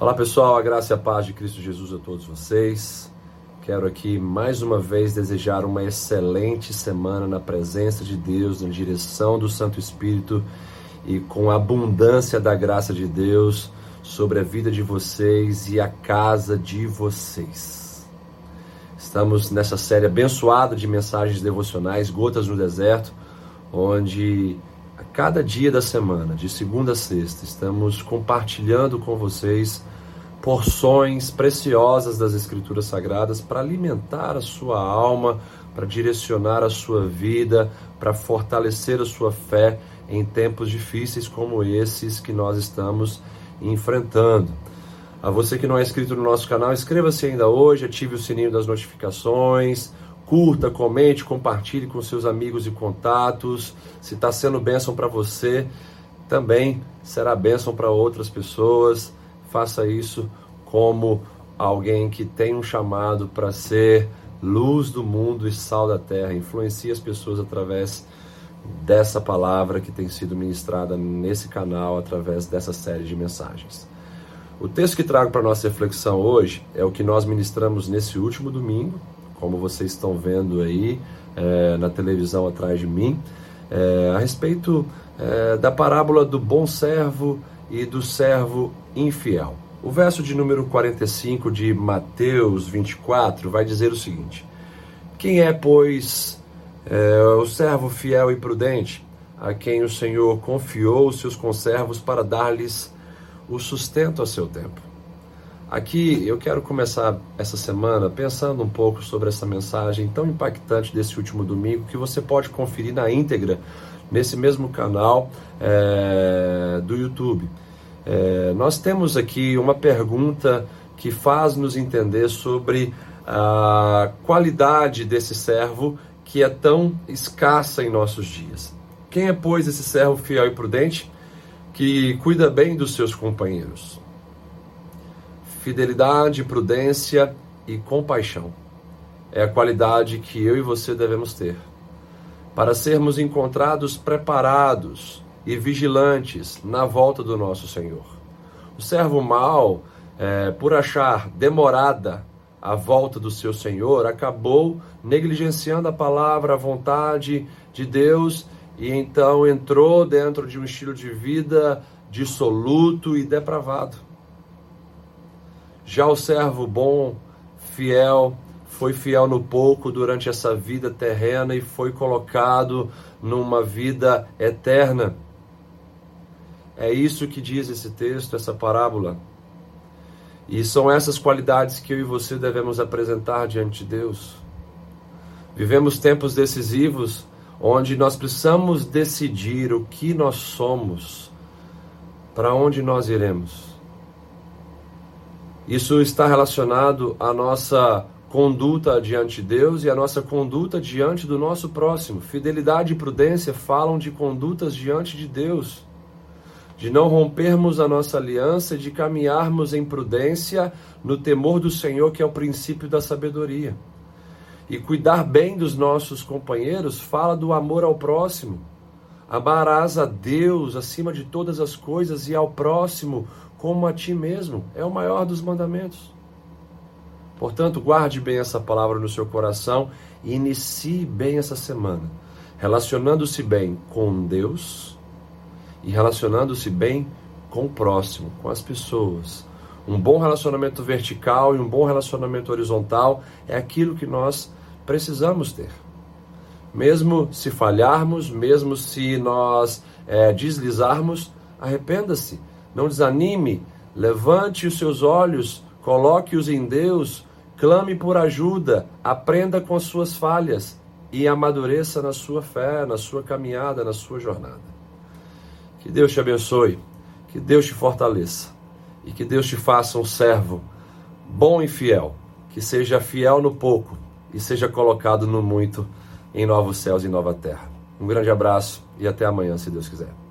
Olá pessoal, a graça e a paz de Cristo Jesus a todos vocês. Quero aqui mais uma vez desejar uma excelente semana na presença de Deus, na direção do Santo Espírito e com a abundância da graça de Deus sobre a vida de vocês e a casa de vocês. Estamos nessa série abençoada de mensagens devocionais, Gotas no Deserto, onde a cada dia da semana, de segunda a sexta, estamos compartilhando com vocês porções preciosas das Escrituras Sagradas para alimentar a sua alma, para direcionar a sua vida, para fortalecer a sua fé em tempos difíceis como esses que nós estamos enfrentando. A você que não é inscrito no nosso canal, inscreva-se ainda hoje, ative o sininho das notificações, curta, comente, compartilhe com seus amigos e contatos. Se está sendo bênção para você, também será bênção para outras pessoas faça isso como alguém que tem um chamado para ser luz do mundo e sal da terra. Influencie as pessoas através dessa palavra que tem sido ministrada nesse canal, através dessa série de mensagens. O texto que trago para nossa reflexão hoje é o que nós ministramos nesse último domingo, como vocês estão vendo aí é, na televisão atrás de mim, é, a respeito é, da parábola do bom servo e do servo infiel. O verso de número 45 de Mateus 24 vai dizer o seguinte: Quem é, pois, é, o servo fiel e prudente, a quem o Senhor confiou os seus conservos para dar-lhes o sustento a seu tempo? Aqui eu quero começar essa semana pensando um pouco sobre essa mensagem tão impactante desse último domingo que você pode conferir na íntegra nesse mesmo canal é, do YouTube. É, nós temos aqui uma pergunta que faz nos entender sobre a qualidade desse servo que é tão escassa em nossos dias. Quem é, pois, esse servo fiel e prudente que cuida bem dos seus companheiros? Fidelidade, prudência e compaixão é a qualidade que eu e você devemos ter para sermos encontrados preparados e vigilantes na volta do nosso Senhor. O servo mau, é, por achar demorada a volta do seu Senhor, acabou negligenciando a palavra, a vontade de Deus e então entrou dentro de um estilo de vida dissoluto e depravado. Já o servo bom, fiel, foi fiel no pouco durante essa vida terrena e foi colocado numa vida eterna. É isso que diz esse texto, essa parábola. E são essas qualidades que eu e você devemos apresentar diante de Deus. Vivemos tempos decisivos onde nós precisamos decidir o que nós somos, para onde nós iremos. Isso está relacionado à nossa conduta diante de Deus e à nossa conduta diante do nosso próximo. Fidelidade e prudência falam de condutas diante de Deus de não rompermos a nossa aliança, de caminharmos em prudência no temor do Senhor, que é o princípio da sabedoria. E cuidar bem dos nossos companheiros fala do amor ao próximo. Amarás a Deus acima de todas as coisas e ao próximo como a ti mesmo. É o maior dos mandamentos. Portanto, guarde bem essa palavra no seu coração e inicie bem essa semana, relacionando-se bem com Deus e relacionando-se bem com o próximo, com as pessoas. Um bom relacionamento vertical e um bom relacionamento horizontal é aquilo que nós precisamos ter. Mesmo se falharmos, mesmo se nós é, deslizarmos, arrependa-se, não desanime, levante os seus olhos, coloque-os em Deus, clame por ajuda, aprenda com as suas falhas e amadureça na sua fé, na sua caminhada, na sua jornada. Que Deus te abençoe, que Deus te fortaleça e que Deus te faça um servo bom e fiel, que seja fiel no pouco e seja colocado no muito em novos céus e nova terra. Um grande abraço e até amanhã, se Deus quiser.